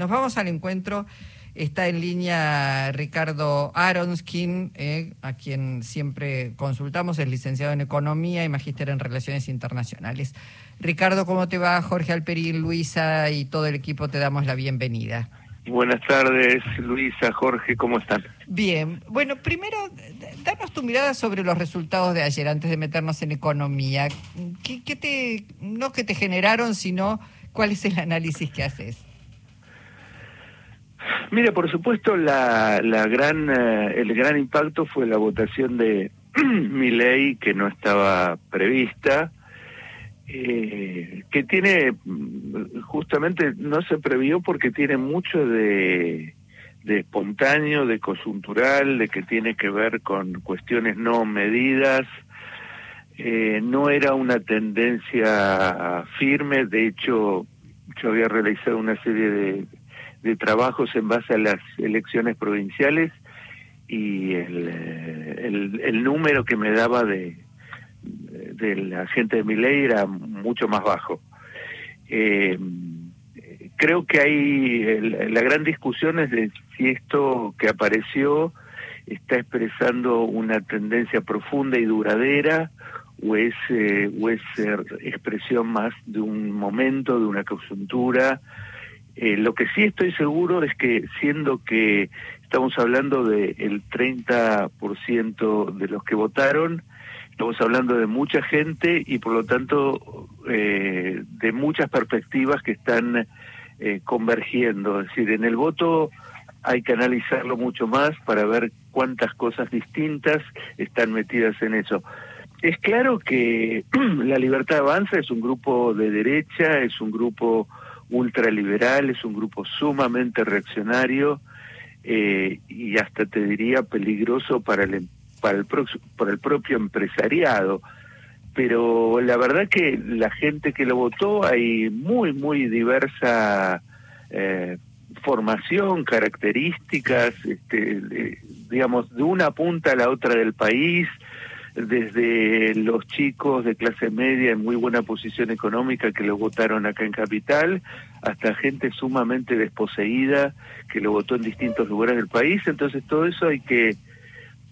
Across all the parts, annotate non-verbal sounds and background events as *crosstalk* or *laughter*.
Nos vamos al encuentro. Está en línea Ricardo Aronskin, eh, a quien siempre consultamos, es licenciado en Economía y magíster en Relaciones Internacionales. Ricardo, ¿cómo te va? Jorge Alperín, Luisa y todo el equipo te damos la bienvenida. Buenas tardes, Luisa, Jorge, ¿cómo están? Bien, bueno, primero, danos tu mirada sobre los resultados de ayer, antes de meternos en economía. ¿Qué, qué te, no que te generaron, sino cuál es el análisis que haces? Mira, por supuesto, la, la gran, eh, el gran impacto fue la votación de *clears throat* mi ley que no estaba prevista, eh, que tiene, mm, justamente no se previó porque tiene mucho de, de espontáneo, de coyuntural, de que tiene que ver con cuestiones no medidas. Eh, no era una tendencia firme, de hecho yo había realizado una serie de de trabajos en base a las elecciones provinciales y el, el, número que me daba de, de la gente de mi ley era mucho más bajo. Eh, creo que hay la gran discusión es de si esto que apareció está expresando una tendencia profunda y duradera o es, eh, o es eh, expresión más de un momento, de una coyuntura, eh, lo que sí estoy seguro es que siendo que estamos hablando del el 30% de los que votaron, estamos hablando de mucha gente y por lo tanto eh, de muchas perspectivas que están eh, convergiendo. Es decir, en el voto hay que analizarlo mucho más para ver cuántas cosas distintas están metidas en eso. Es claro que *clears throat* la Libertad Avanza es un grupo de derecha, es un grupo ultraliberal, es un grupo sumamente reaccionario eh, y hasta te diría peligroso para el, para el, para el propio empresariado. Pero la verdad que la gente que lo votó hay muy, muy diversa eh, formación, características, este, digamos, de una punta a la otra del país, desde los chicos de clase media en muy buena posición económica que lo votaron acá en Capital, hasta gente sumamente desposeída que lo votó en distintos lugares del país. Entonces todo eso hay que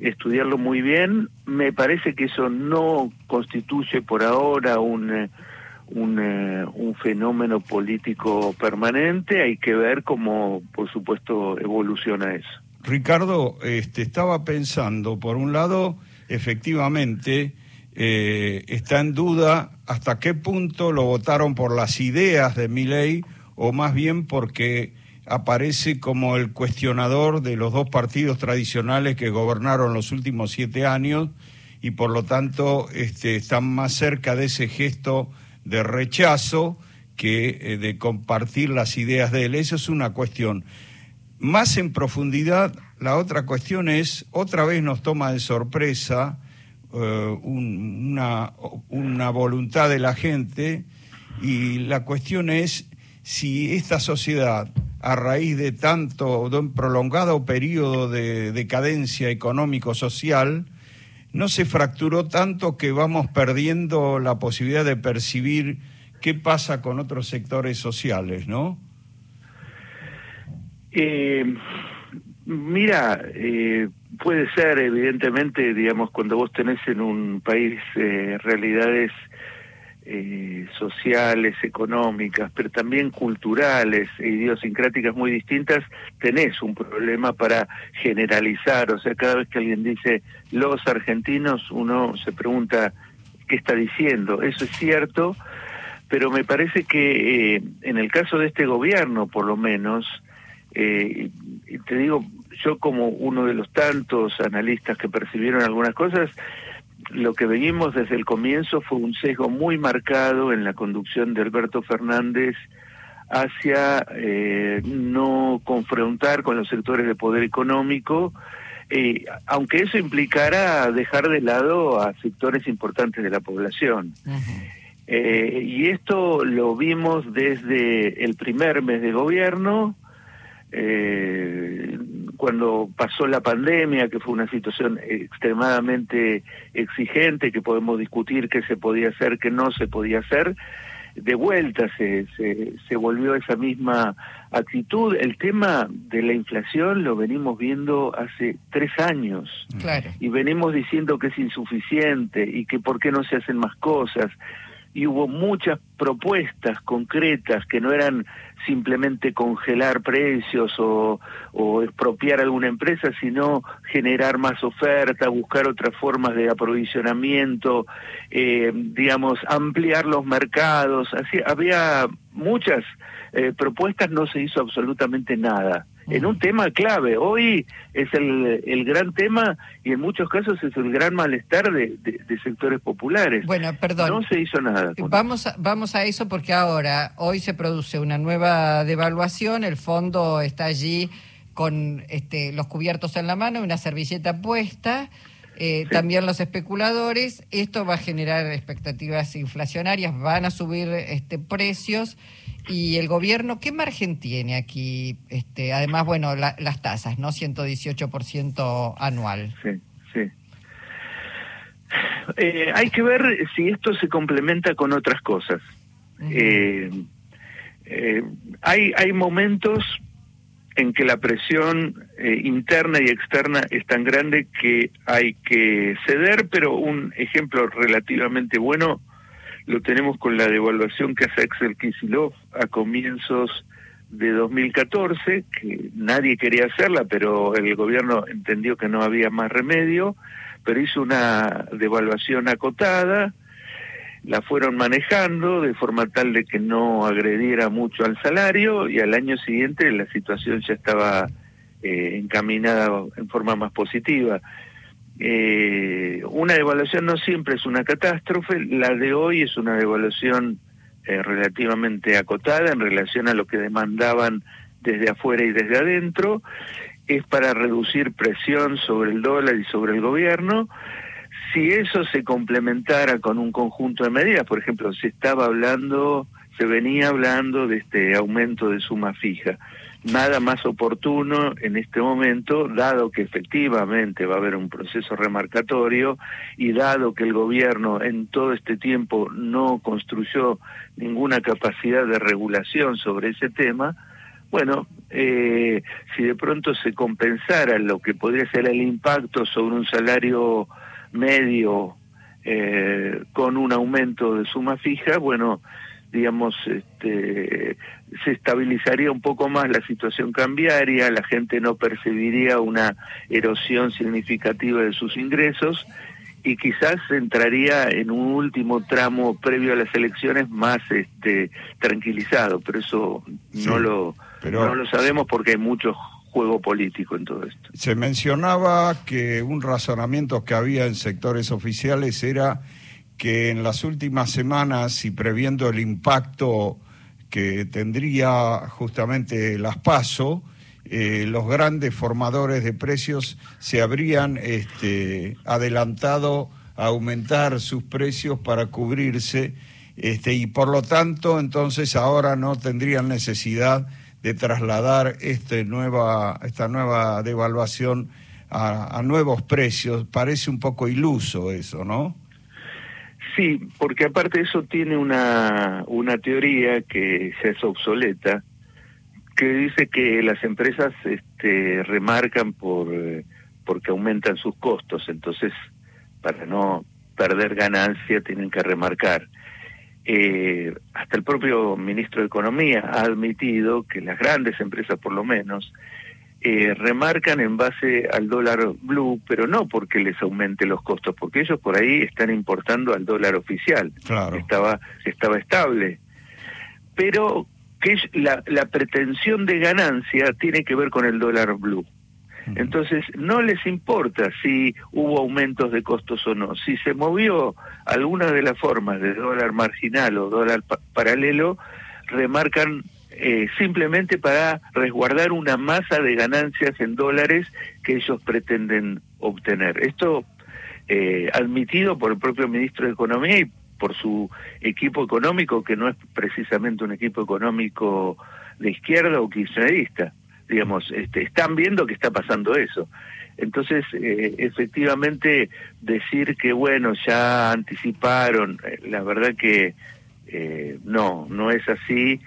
estudiarlo muy bien. Me parece que eso no constituye por ahora un, eh, un, eh, un fenómeno político permanente. Hay que ver cómo, por supuesto, evoluciona eso. Ricardo, este, estaba pensando, por un lado, efectivamente eh, está en duda hasta qué punto lo votaron por las ideas de mi ley o más bien porque aparece como el cuestionador de los dos partidos tradicionales que gobernaron los últimos siete años y por lo tanto este, están más cerca de ese gesto de rechazo que eh, de compartir las ideas de él. Esa es una cuestión. Más en profundidad, la otra cuestión es, otra vez nos toma de sorpresa eh, una, voluntad de la gente y la cuestión es si esta sociedad, a raíz de tanto, de un prolongado periodo de decadencia económico-social, no se fracturó tanto que vamos perdiendo la posibilidad de percibir qué pasa con otros sectores sociales, ¿no? Eh, mira, eh, puede ser, evidentemente, digamos, cuando vos tenés en un país eh, realidades eh, sociales, económicas, pero también culturales e idiosincráticas muy distintas, tenés un problema para generalizar. O sea, cada vez que alguien dice los argentinos, uno se pregunta qué está diciendo. Eso es cierto, pero me parece que eh, en el caso de este gobierno, por lo menos, eh, te digo, yo como uno de los tantos analistas que percibieron algunas cosas, lo que venimos desde el comienzo fue un sesgo muy marcado en la conducción de Alberto Fernández hacia eh, no confrontar con los sectores de poder económico, eh, aunque eso implicara dejar de lado a sectores importantes de la población. eh, y esto lo vimos desde el primer mes de gobierno, eh, cuando pasó la pandemia, que fue una situación extremadamente exigente, que podemos discutir qué se podía hacer, qué no se podía hacer, de vuelta se, se, se volvió esa misma actitud. El tema de la inflación lo venimos viendo hace tres años. Claro. Y venimos diciendo que es insuficiente y que por qué no se hacen más cosas y hubo muchas propuestas concretas que no eran simplemente congelar precios o, expropiar alguna empresa, sino generar más oferta, buscar otras formas de aprovisionamiento, eh, digamos, ampliar los mercados. Así, había muchas eh, propuestas, no se hizo absolutamente nada en un tema clave. Hoy es el, el gran tema y en muchos casos es el gran malestar de, de, sectores populares. Bueno, perdón. No se hizo nada. Vamos a, vamos a eso porque ahora, hoy se produce una nueva devaluación, el fondo está allí con este, los cubiertos en la mano, una servilleta puesta. Eh, También los especuladores, esto va a generar expectativas inflacionarias, van a subir este, precios y el gobierno, ¿qué margen tiene aquí? Este, además, bueno, las tasas, ¿no? 118% anual. Sí, sí. Eh, hay que ver si esto se complementa con otras cosas. eh, eh, hay, hay momentos en que la presión eh, interna y externa es tan grande que hay que ceder, pero un ejemplo relativamente bueno lo tenemos con la devaluación que hace Axel Kisilov a comienzos de 2014, que nadie quería hacerla, pero el gobierno entendió que no había más remedio, pero hizo una devaluación acotada, la fueron manejando de forma tal de que no agrediera mucho al salario y al año siguiente la situación ya estaba eh, encaminada en forma más positiva. Eh, una devaluación no siempre es una catástrofe, la de hoy es una devaluación eh, relativamente acotada en relación a lo que demandaban desde afuera y desde adentro, es para reducir presión sobre el dólar y sobre el gobierno. Si eso se complementara con un conjunto de medidas, por ejemplo, se estaba hablando, se venía hablando de este aumento de suma fija. Nada más oportuno en este momento, dado que efectivamente va a haber un proceso remarcatorio y dado que el gobierno en todo este tiempo no construyó ninguna capacidad de regulación sobre ese tema, bueno, eh, si de pronto se compensara lo que podría ser el impacto sobre un salario medio eh, con un aumento de suma fija, bueno, digamos, este, se estabilizaría un poco más la situación cambiaria, la gente no percibiría una erosión significativa de sus ingresos y quizás entraría en un último tramo previo a las elecciones más este tranquilizado, pero eso no lo no lo sabemos porque hay mucho juego político en todo esto. Se mencionaba que un razonamiento que había en sectores oficiales era que en las últimas semanas y previendo el impacto que tendría justamente las PASO, eh, los grandes formadores de precios se habrían este, adelantado a aumentar sus precios para cubrirse este, y por lo tanto entonces ahora no tendrían necesidad de trasladar este nueva, esta nueva devaluación a, nuevos precios. Parece un poco iluso eso, ¿no? Sí, porque aparte eso tiene una, una teoría que se es obsoleta, que dice que las empresas este, remarcan por porque aumentan sus costos, entonces para no perder ganancia tienen que remarcar. Eh, hasta el propio ministro de Economía ha admitido que las grandes empresas, por lo menos, eh, remarcan en base al dólar blue, pero no porque les aumente los costos, porque ellos por ahí están importando al dólar oficial, claro. estaba, estaba estable. Pero que la, la pretensión de ganancia tiene que ver con el dólar blue. Entonces, no les importa si hubo aumentos de costos o no. Si se movió alguna de las formas de dólar marginal o dólar paralelo, remarcan eh, simplemente para resguardar una masa de ganancias en dólares que ellos pretenden obtener. Esto eh, admitido por el propio ministro de Economía y por su equipo económico, que no es precisamente un equipo económico de izquierda o kirchnerista. Digamos, este, están viendo que está pasando eso. Entonces, eh, efectivamente, decir que, bueno, ya anticiparon, la verdad que eh, no, no es así.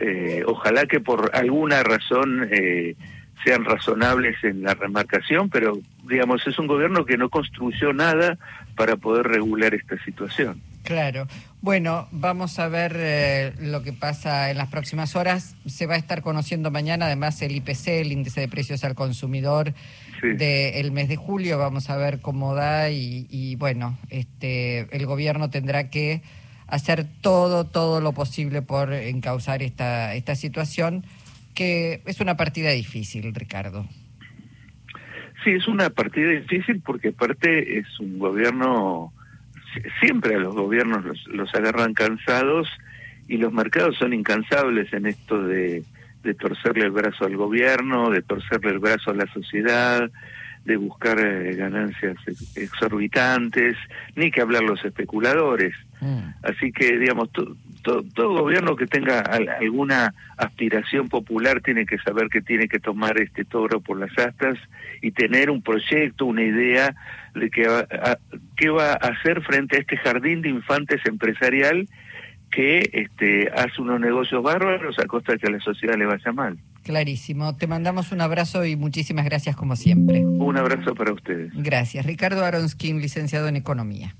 Eh, ojalá que por alguna razón eh, sean razonables en la remarcación, pero digamos, es un gobierno que no construyó nada para poder regular esta situación. Claro. Bueno, vamos a ver eh, lo que pasa en las próximas horas. Se va a estar conociendo mañana, además, el IPC, el índice de precios al consumidor del mes de julio. Vamos a ver cómo da y, y, bueno, este, el gobierno tendrá que hacer todo, todo lo posible por encauzar esta, esta situación, que es una partida difícil, Ricardo. Sí, es una partida difícil porque aparte es un gobierno, siempre a los gobiernos los, agarran cansados y los mercados son incansables en esto de, de torcerle el brazo al gobierno, de torcerle el brazo a la sociedad, de buscar eh, ganancias exorbitantes, ni que hablar los especuladores. Mm. Así que, digamos, todo gobierno que tenga alguna aspiración popular tiene que saber que tiene que tomar este toro por las astas y tener un proyecto, una idea de qué va, a, qué va a hacer frente a este jardín de infantes empresarial que este, hace unos negocios bárbaros a costa de que a la sociedad le vaya mal. Clarísimo. Te mandamos un abrazo y muchísimas gracias como siempre. Un abrazo para ustedes. Gracias. Ricardo Aronskin, licenciado en Economía.